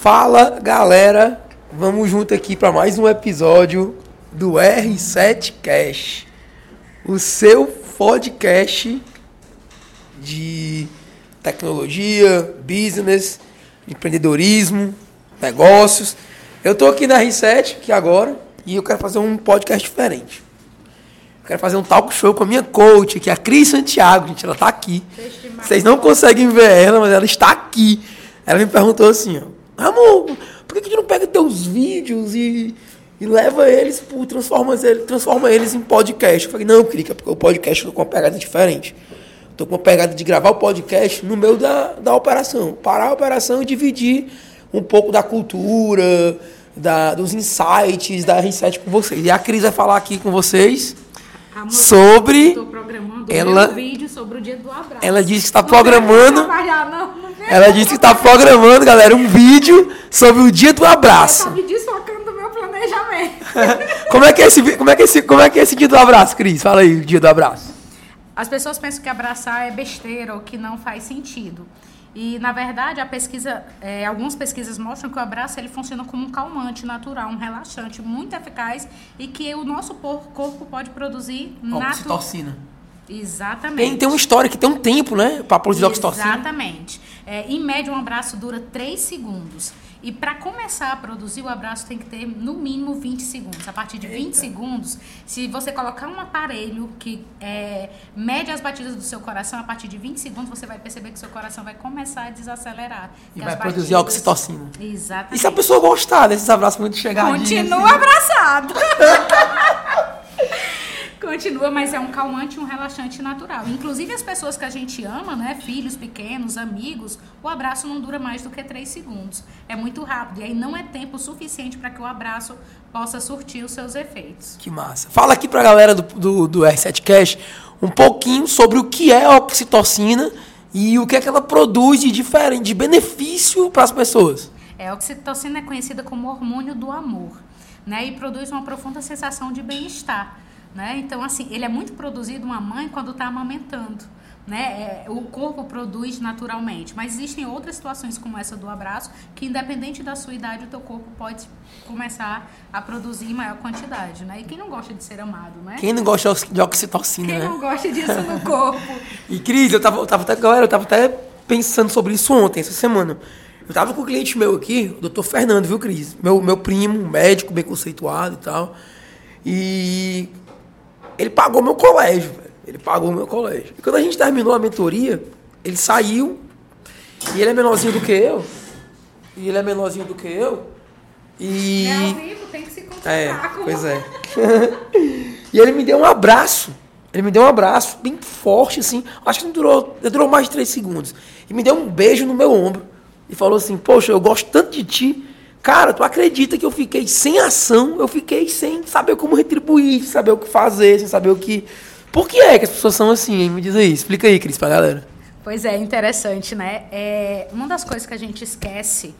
Fala galera, vamos junto aqui para mais um episódio do R7 Cash, o seu podcast de tecnologia, business, empreendedorismo, negócios. Eu tô aqui na R7 aqui agora e eu quero fazer um podcast diferente. Eu quero fazer um talk show com a minha coach, que é a Cris Santiago, gente, ela tá aqui. Vocês não conseguem ver ela, mas ela está aqui. Ela me perguntou assim, ó, Ramon, por que, que tu não pega teus vídeos e, e leva eles, pô, transforma, eles, transforma eles em podcast? Eu falei, não, Crica, porque o podcast eu tô com uma pegada diferente. Tô com uma pegada de gravar o podcast no meio da, da operação. Parar a operação e dividir um pouco da cultura, da, dos insights da R7 com vocês. E a Cris vai falar aqui com vocês Amor, sobre. Estou programando ela- um vídeo sobre o dia do abraço. Ela disse que está programando. trabalhar, não, Ela disse que está programando, galera, um vídeo sobre o dia do abraço. Tá me desfocando do meu planejamento. Como é que é esse, como é que é esse, como é que é esse dia do abraço, Cris? Fala aí, o dia do abraço. As pessoas pensam que abraçar é besteira ou que não faz sentido. E, na verdade, a pesquisa, é, algumas pesquisas mostram que o abraço ele funciona como um calmante natural, um relaxante muito eficaz e que o nosso corpo pode produzir. Oxitocina. Exatamente. Tem, tem uma história que tem um tempo, né? Pra produzir oxitocina. Exatamente. É, em média, um abraço dura 3 segundos. E para começar a produzir, o abraço tem que ter no mínimo 20 segundos. A partir de 20 segundos, se você colocar um aparelho que é, mede as batidas do seu coração, a partir de 20 segundos você vai perceber que seu coração vai começar a desacelerar. E vai produzir batidas- oxitocina. Exatamente. E se a pessoa gostar desses abraços muito chegadinhos? Continua abraçado. Continua, mas é um calmante e um relaxante natural. Inclusive as pessoas que a gente ama, né? Filhos pequenos, amigos, o abraço não dura mais do que 3 segundos. É muito rápido. E aí não é tempo suficiente para que o abraço possa surtir os seus efeitos. Que massa. Fala aqui pra galera do, do, do R7 Cash um pouquinho sobre o que é a oxitocina e o que é que ela produz de diferente, de benefício para as pessoas. É, a oxitocina é conhecida como hormônio do amor, né? E produz uma profunda sensação de bem-estar, né? Então, assim, ele é muito produzido uma mãe quando está amamentando, né? É, o corpo produz naturalmente, mas existem outras situações como essa do abraço que, independente da sua idade, o teu corpo pode começar a produzir em maior quantidade, né? E quem não gosta de ser amado, né? Quem não gosta de oxitocina, Quem né? não gosta disso no corpo? E Cris, eu tava, eu tava até, galera, eu tava até pensando sobre isso ontem, essa semana. Eu tava com um cliente meu aqui, o doutor Fernando, viu, Cris? Meu, meu primo, médico, bem conceituado e tal. E ele pagou meu colégio, velho. Ele pagou meu colégio. E quando a gente terminou a mentoria, ele saiu. E ele é menorzinho do que eu. E ele é menorzinho do que eu. E. É ao vivo, tem que se É, concentrar. com- pois é. e ele me deu um abraço. Ele me deu um abraço bem forte, assim. Acho que não durou, não durou mais de três segundos. E me deu um beijo no meu ombro. E falou assim: Poxa, eu gosto tanto de ti. Cara, tu acredita que eu fiquei sem ação? Eu fiquei sem saber como retribuir, sem saber o que fazer, sem saber o que. Por que é que as pessoas são assim, hein? Me diz aí, explica aí, Cris, pra galera. Pois é, interessante, né? É, uma das coisas que a gente esquece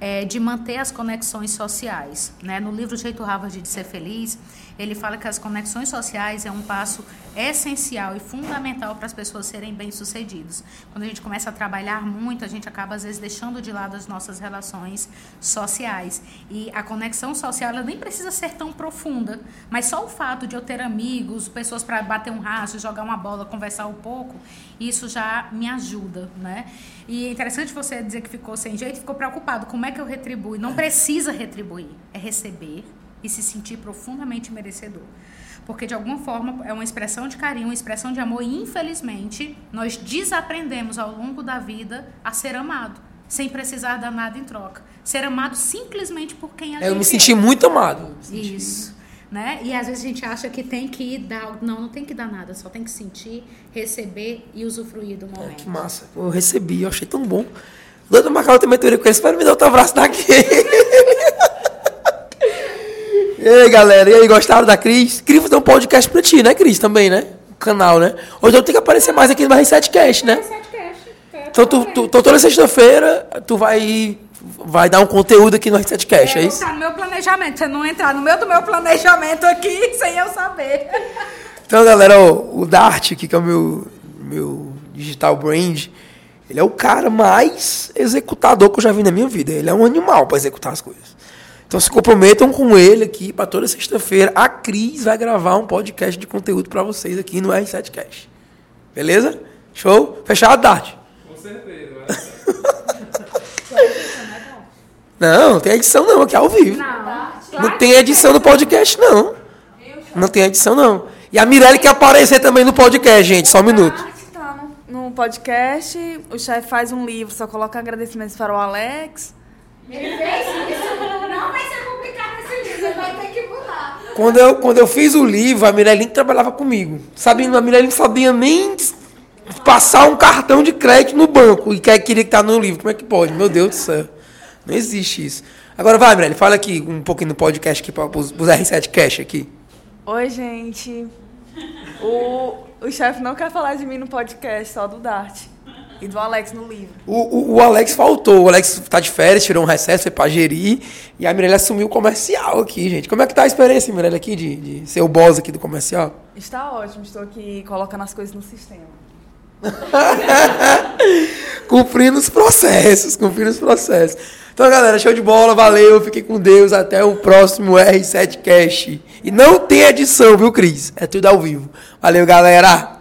é de manter as conexões sociais. Né? No livro Jeito Harvard de Ser Feliz, ele fala que as conexões sociais é um passo essencial e fundamental para as pessoas serem bem-sucedidas. Quando a gente começa a trabalhar muito, a gente acaba, às vezes, deixando de lado as nossas relações sociais. E a conexão social, ela nem precisa ser tão profunda, mas só o fato de eu ter amigos, pessoas para bater um rastro, jogar uma bola, conversar um pouco, isso já me ajuda, né? E é interessante você dizer que ficou sem jeito, ficou preocupado. Como é que eu retribuo? Não precisa retribuir, é receber e se sentir profundamente merecedor. Porque de alguma forma é uma expressão de carinho, uma expressão de amor, e infelizmente nós desaprendemos ao longo da vida a ser amado, sem precisar dar nada em troca. Ser amado simplesmente por quem a gente Eu me é. senti muito amado. Senti- Isso. Né? E às vezes a gente acha que tem que dar. Não, não tem que dar nada, só tem que sentir, receber e usufruir do É, momento. que massa. Eu recebi, eu achei tão bom. Doido pra marcar outra mentoria com ele, espero me dar outro abraço daqui. e aí, galera, e aí, gostaram da Cris? Queria fazer um podcast pra ti, né, Cris? Também, né? O canal, né? Hoje eu tenho que aparecer mais aqui no R7Cast, né? Então, tu, tu, então toda sexta-feira, tu vai, vai dar um conteúdo aqui no R7Cast, é, É, isso? Tá no meu planejamento. Você não entrar no meio do meu planejamento aqui sem eu saber. Então, galera, ó, o Dart aqui, que é o meu, meu digital brand, Ele é o cara mais executador que eu já vi na minha vida. Ele é um animal para executar as coisas. Então se comprometam com ele aqui para toda sexta-feira. A Cris vai gravar um podcast de conteúdo para vocês aqui no R7 Cash. Beleza? Show? Fechado, Dart? Com certeza. Não, não tem edição não, aqui é ao vivo. Não. Não tem edição no podcast, não. Não tem edição, não. E a Mirelle quer aparecer também no podcast, gente. Só um minuto. Tá no, no podcast, o chefe faz um livro, só coloca agradecimentos para o Alex. Ele fez isso. Não vai ser complicado esse livro, você vai ter que mudar. Quando eu, quando eu fiz o livro, a Mirelle trabalhava comigo. Sabe, a não sabia nem passar um cartão de crédito no banco e que queria que tá no livro. Como é que pode? Meu Deus do céu. Não existe isso. Agora vai, Mirelle, fala aqui um pouquinho no podcast aqui para os R7 Cash aqui. Oi, gente. O, o chefe não quer falar de mim no podcast, só do Dart. E do Alex no livro. O, o, o Alex faltou. O Alex tá de férias, tirou um recesso, foi pra gerir. E a Mirelle assumiu o comercial aqui, gente. Como é que tá a experiência, Mirelle, aqui, de, de ser o boss aqui do comercial? Está ótimo, estou aqui colocando as coisas no sistema. cumprindo os processos, cumprindo os processos. Então, galera, show de bola, valeu, fiquem com Deus, até o próximo R7 Cash. E não tem edição, viu, Cris? É tudo ao vivo. Valeu, galera!